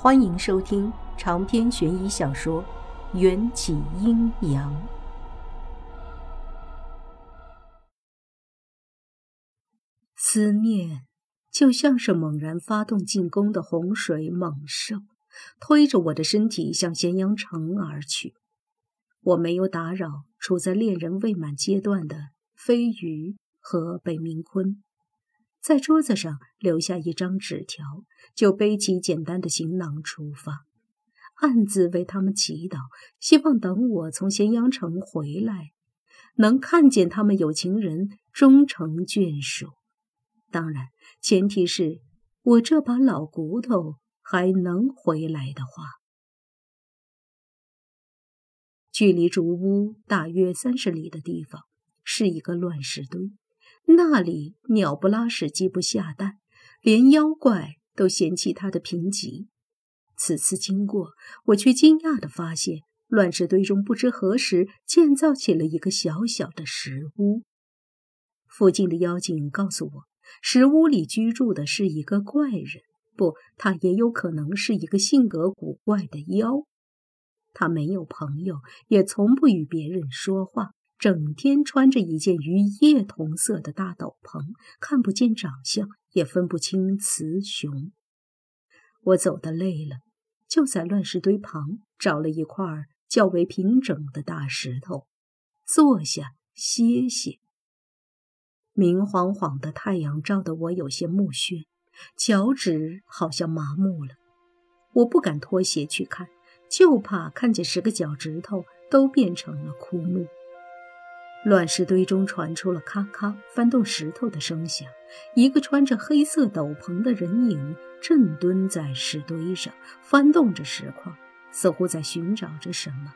欢迎收听长篇悬疑小说《缘起阴阳》。思念就像是猛然发动进攻的洪水猛兽，推着我的身体向咸阳城而去。我没有打扰处在恋人未满阶段的飞鱼和北明坤。在桌子上留下一张纸条，就背起简单的行囊出发，暗自为他们祈祷，希望等我从咸阳城回来，能看见他们有情人终成眷属。当然，前提是我这把老骨头还能回来的话。距离竹屋大约三十里的地方，是一个乱石堆。那里鸟不拉屎，鸡不下蛋，连妖怪都嫌弃它的贫瘠。此次经过，我却惊讶地发现，乱石堆中不知何时建造起了一个小小的石屋。附近的妖精告诉我，石屋里居住的是一个怪人，不，他也有可能是一个性格古怪的妖。他没有朋友，也从不与别人说话。整天穿着一件与叶同色的大斗篷，看不见长相，也分不清雌雄。我走得累了，就在乱石堆旁找了一块较为平整的大石头，坐下歇歇。明晃晃的太阳照得我有些目眩，脚趾好像麻木了。我不敢脱鞋去看，就怕看见十个脚趾头都变成了枯木。乱石堆中传出了咔咔翻动石头的声响，一个穿着黑色斗篷的人影正蹲在石堆上，翻动着石块，似乎在寻找着什么。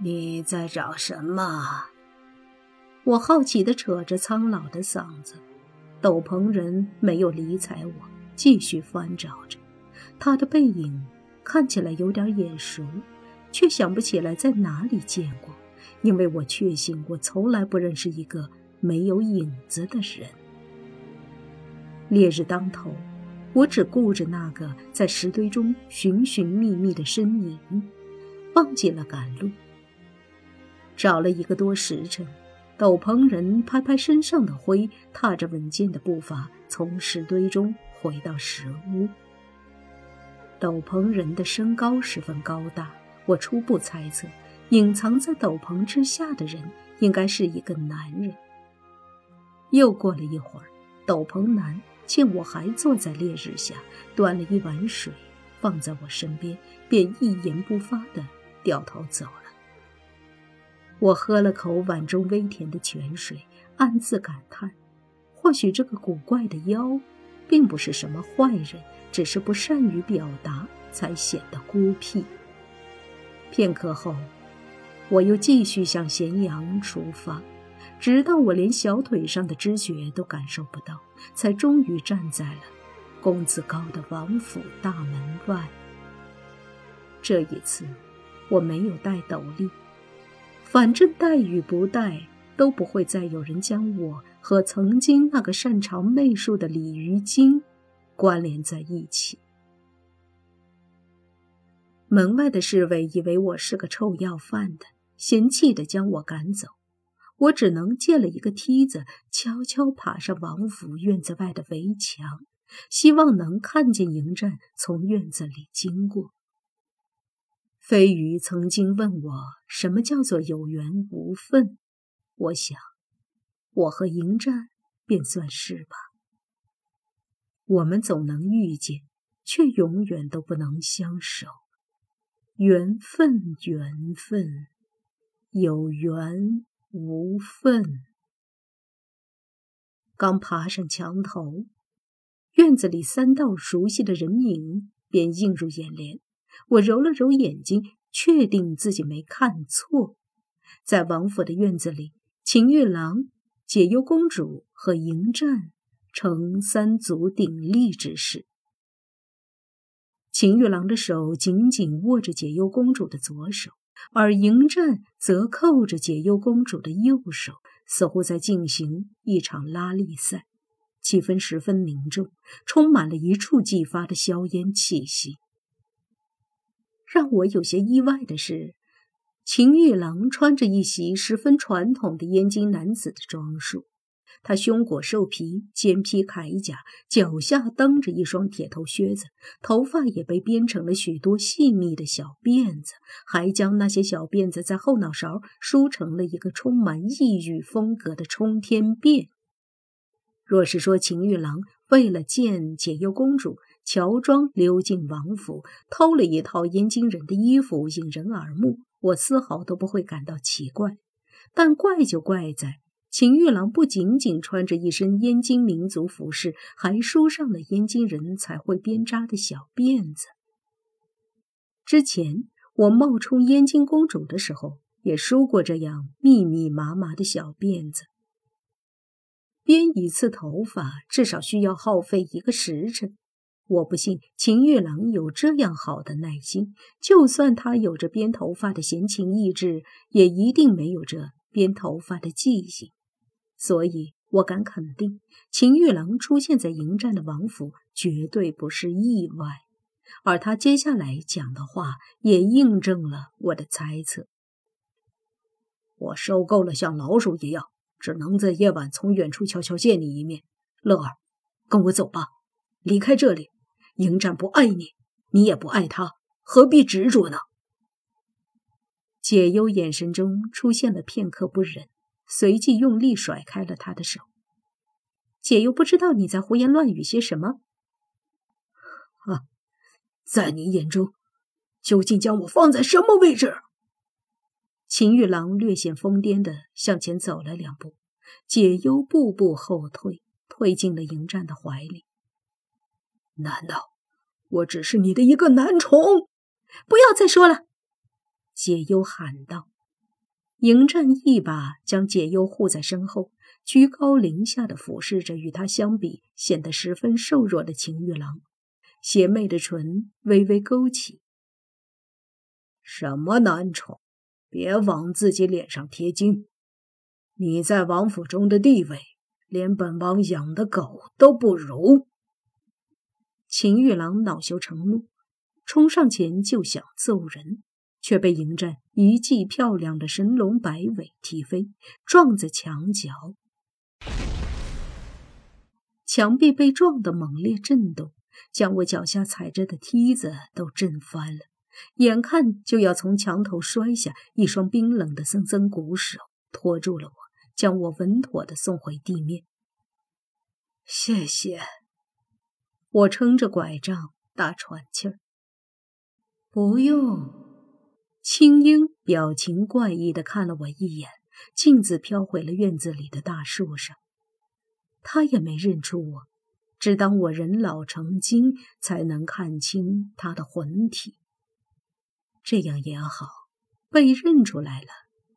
你在找什么？我好奇地扯着苍老的嗓子。斗篷人没有理睬我，继续翻找着。他的背影看起来有点眼熟，却想不起来在哪里见过。因为我确信，我从来不认识一个没有影子的人。烈日当头，我只顾着那个在石堆中寻寻觅觅的身影，忘记了赶路。找了一个多时辰，斗篷人拍拍身上的灰，踏着稳健的步伐从石堆中回到石屋。斗篷人的身高十分高大，我初步猜测。隐藏在斗篷之下的人应该是一个男人。又过了一会儿，斗篷男见我还坐在烈日下，端了一碗水放在我身边，便一言不发地掉头走了。我喝了口碗中微甜的泉水，暗自感叹：或许这个古怪的妖，并不是什么坏人，只是不善于表达，才显得孤僻。片刻后。我又继续向咸阳出发，直到我连小腿上的知觉都感受不到，才终于站在了工字高的王府大门外。这一次，我没有带斗笠，反正带与不带，都不会再有人将我和曾经那个擅长媚术的鲤鱼精关联在一起。门外的侍卫以为我是个臭要饭的。嫌弃地将我赶走，我只能借了一个梯子，悄悄爬上王府院子外的围墙，希望能看见迎战从院子里经过。飞鱼曾经问我什么叫做有缘无分，我想，我和迎战便算是吧。我们总能遇见，却永远都不能相守。缘分，缘分。有缘无分。刚爬上墙头，院子里三道熟悉的人影便映入眼帘。我揉了揉眼睛，确定自己没看错。在王府的院子里，秦玉郎、解忧公主和迎战呈三足鼎立之势。秦玉郎的手紧紧握着解忧公主的左手。而迎战则扣着解忧公主的右手，似乎在进行一场拉力赛。气氛十分凝重，充满了一触即发的硝烟气息。让我有些意外的是，秦玉郎穿着一袭十分传统的燕京男子的装束。他胸裹兽皮，肩披铠甲，脚下蹬着一双铁头靴子，头发也被编成了许多细密的小辫子，还将那些小辫子在后脑勺梳成了一个充满异域风格的冲天辫。若是说秦玉郎为了见解忧公主，乔装溜进王府，偷了一套燕京人的衣服引人耳目，我丝毫都不会感到奇怪。但怪就怪在。秦玉郎不仅仅穿着一身燕京民族服饰，还梳上了燕京人才会编扎的小辫子。之前我冒充燕京公主的时候，也梳过这样密密麻麻的小辫子。编一次头发至少需要耗费一个时辰，我不信秦玉郎有这样好的耐心。就算他有着编头发的闲情逸致，也一定没有这编头发的记性。所以，我敢肯定，秦玉郎出现在迎战的王府绝对不是意外，而他接下来讲的话也印证了我的猜测。我受够了像老鼠一样，只能在夜晚从远处悄悄见你一面。乐儿，跟我走吧，离开这里。迎战不爱你，你也不爱他，何必执着呢？解忧眼神中出现了片刻不忍。随即用力甩开了他的手。姐又不知道你在胡言乱语些什么。啊，在你眼中，究竟将我放在什么位置？秦玉郎略显疯癫的向前走了两步，解忧步步后退，退进了迎战的怀里。难道我只是你的一个男宠？不要再说了！解忧喊道。迎战一把将解忧护在身后，居高临下的俯视着与他相比显得十分瘦弱的秦玉郎，邪魅的唇微微勾起。什么男宠？别往自己脸上贴金！你在王府中的地位，连本王养的狗都不如。秦玉郎恼羞成怒，冲上前就想揍人。却被迎战一记漂亮的神龙摆尾踢飞，撞在墙角。墙壁被撞得猛烈震动，将我脚下踩着的梯子都震翻了。眼看就要从墙头摔下，一双冰冷的森森骨手托住了我，将我稳妥地送回地面。谢谢。我撑着拐杖大喘气儿。不用。青樱表情怪异的看了我一眼，径自飘回了院子里的大树上。他也没认出我，只当我人老成精，才能看清他的魂体。这样也好，被认出来了，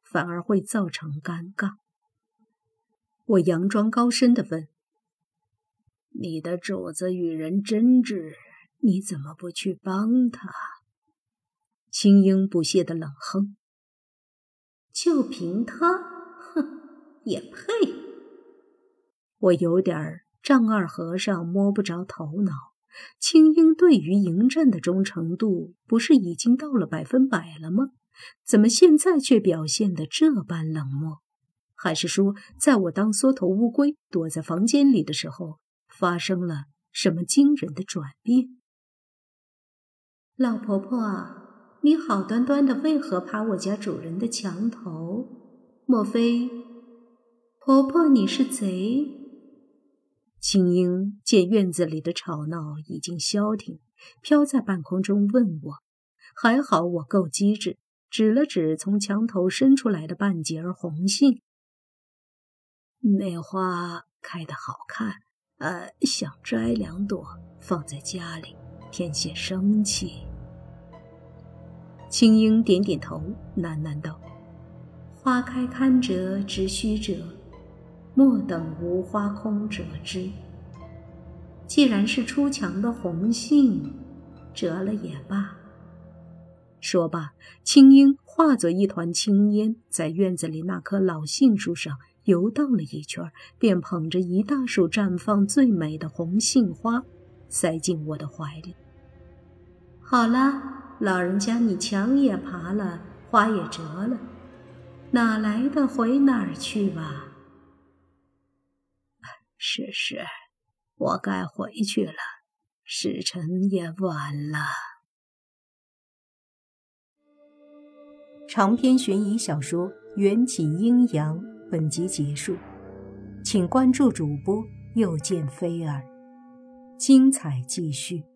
反而会造成尴尬。我佯装高深的问：“你的主子与人争执，你怎么不去帮他？”青樱不屑的冷哼：“就凭他，哼，也配？”我有点丈二和尚摸不着头脑。青樱对于迎战的忠诚度，不是已经到了百分百了吗？怎么现在却表现得这般冷漠？还是说，在我当缩头乌龟躲在房间里的时候，发生了什么惊人的转变？老婆婆。你好端端的为何爬我家主人的墙头？莫非婆婆你是贼？青樱见院子里的吵闹已经消停，飘在半空中问我：“还好我够机智，指了指从墙头伸出来的半截红杏。那花开得好看，呃，想摘两朵放在家里，添些生气。”青樱点点头，喃喃道：“花开堪折直须折，莫等无花空折枝。既然是出墙的红杏，折了也罢。”说罢，青樱化作一团青烟，在院子里那棵老杏树上游荡了一圈，便捧着一大束绽放最美的红杏花，塞进我的怀里。好了，老人家，你墙也爬了，花也折了，哪来的回哪儿去吧？是是，我该回去了，时辰也晚了。长篇悬疑小说《缘起阴阳》本集结束，请关注主播，又见菲儿，精彩继续。